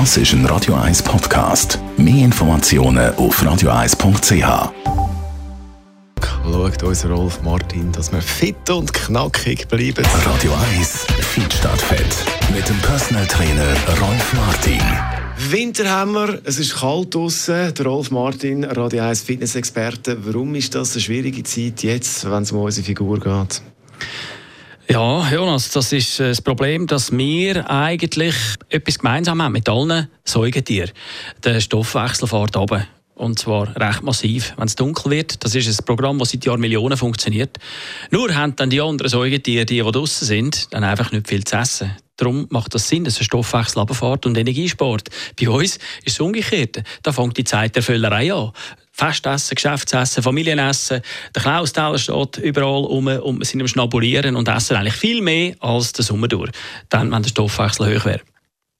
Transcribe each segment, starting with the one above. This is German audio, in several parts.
Das ist ein Radio 1 Podcast. Mehr Informationen auf radio1.ch. Schaut unser Rolf Martin, dass wir fit und knackig bleiben. Radio 1 Fit statt Fett. Mit dem Personal Trainer Rolf Martin. Winter haben wir, es ist kalt draußen. Der Rolf Martin, Radio 1 Fitnessexperte. Warum ist das eine schwierige Zeit jetzt, wenn es um unsere Figur geht? Ja, Jonas, das ist äh, das Problem, dass wir eigentlich etwas gemeinsam haben mit allen Säugetieren. Der Stoffwechsel fährt runter. Und zwar recht massiv. Wenn es dunkel wird, das ist ein Programm, das seit Jahren Millionen funktioniert. Nur haben dann die anderen Säugetiere, die, die draußen sind, dann einfach nicht viel zu essen. Darum macht das Sinn, dass ein Stoffwechsel runterfährt und Energiesport. Bei uns ist es umgekehrt. Da fängt die Zeit der Völlerei an. Festessen, Geschäftsessen, Familienessen. Der Klausteller steht überall um und wir sind am Schnabulieren und essen eigentlich viel mehr als der Sommer durch. Dann, wenn der Stoffwechsel hoch wäre.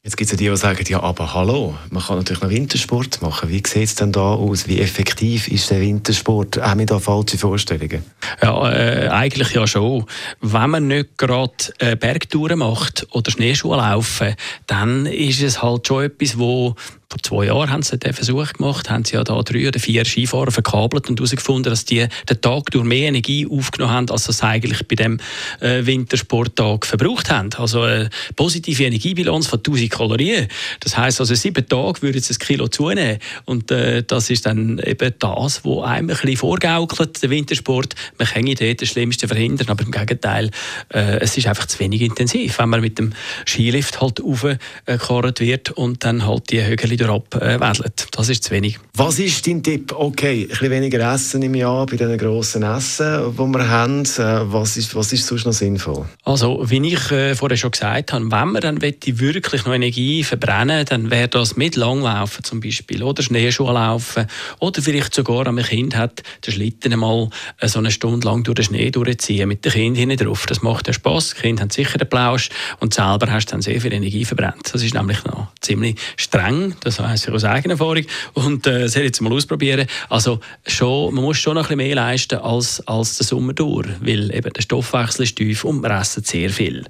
Jetzt gibt es ja die, die sagen, ja, aber hallo, man kann natürlich noch Wintersport machen. Wie sieht es denn da aus? Wie effektiv ist der Wintersport? Haben wir da falsche Vorstellungen? Ja, äh, eigentlich ja schon. Wenn man nicht gerade äh, Bergtouren macht oder Schneeschuhe laufen, dann ist es halt schon etwas, wo vor zwei Jahren haben sie den Versuch gemacht, haben sie ja da drei oder vier Skifahrer verkabelt und herausgefunden, dass die den Tag durch mehr Energie aufgenommen haben, als sie eigentlich bei dem äh, Wintersporttag verbraucht haben. Also eine positive Energiebilanz von 1000 Kalorien. Das heißt also sieben Tage würden sie ein Kilo zunehmen und äh, das ist dann eben das, was einem ein bisschen vorgaukelt, der Wintersport. Man kann dort das Schlimmste verhindern, aber im Gegenteil, äh, es ist einfach zu wenig intensiv, wenn man mit dem Skilift halt aufgekarrt wird und dann halt die Hügel wieder abwedelt. Das ist zu wenig. Was ist dein Tipp? Okay, ein bisschen weniger essen im Jahr bei diesen grossen Essen, die wir haben. Äh, was ist, was ist sonst noch sinnvoll? Also, wie ich äh, vorher schon gesagt habe, wenn man dann wirklich noch Energie verbrennen dann wäre das mit Langlaufen zum Beispiel oder Schneeschuhe laufen oder vielleicht sogar, wenn man ein Kind hat, den Schlitten mal äh, so eine Stunde lang durch den Schnee durchziehen mit dem Kind hinten drauf. Das macht ja Spass. Die Kinder haben sicher den Plausch und selber hast du dann sehr viel Energie verbrannt. Das ist nämlich noch ziemlich streng. Das weiss ich aus eigener Erfahrung. Und äh, das jetzt mal ausprobieren. Also schon, man muss schon noch ein bisschen mehr leisten als, als der Sommer durch, weil eben der Stoffwechsel ist tief und wir essen sehr viel.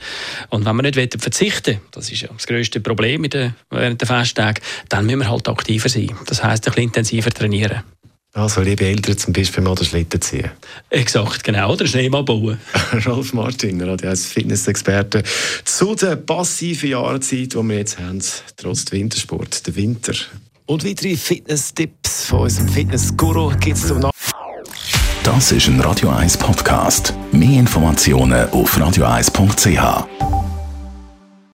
Und wenn wir nicht verzichten das ist ja das grösste Problem der, während der Festtagen, dann müssen wir halt aktiver sein. Das heisst, ein bisschen intensiver trainieren. Also, liebe Eltern, zum Beispiel mal den Schlitten ziehen. Exakt, genau. Oder Schneemann bauen. Rolf Martin, Radio als Fitnessexperte zu der passiven Jahreszeit, die wir jetzt haben, trotz Wintersport, der Winter. Und weitere Fitness-Tipps von unserem Fitness-Guru gibt es zum Das ist ein Radio 1 Podcast. Mehr Informationen auf radio1.ch.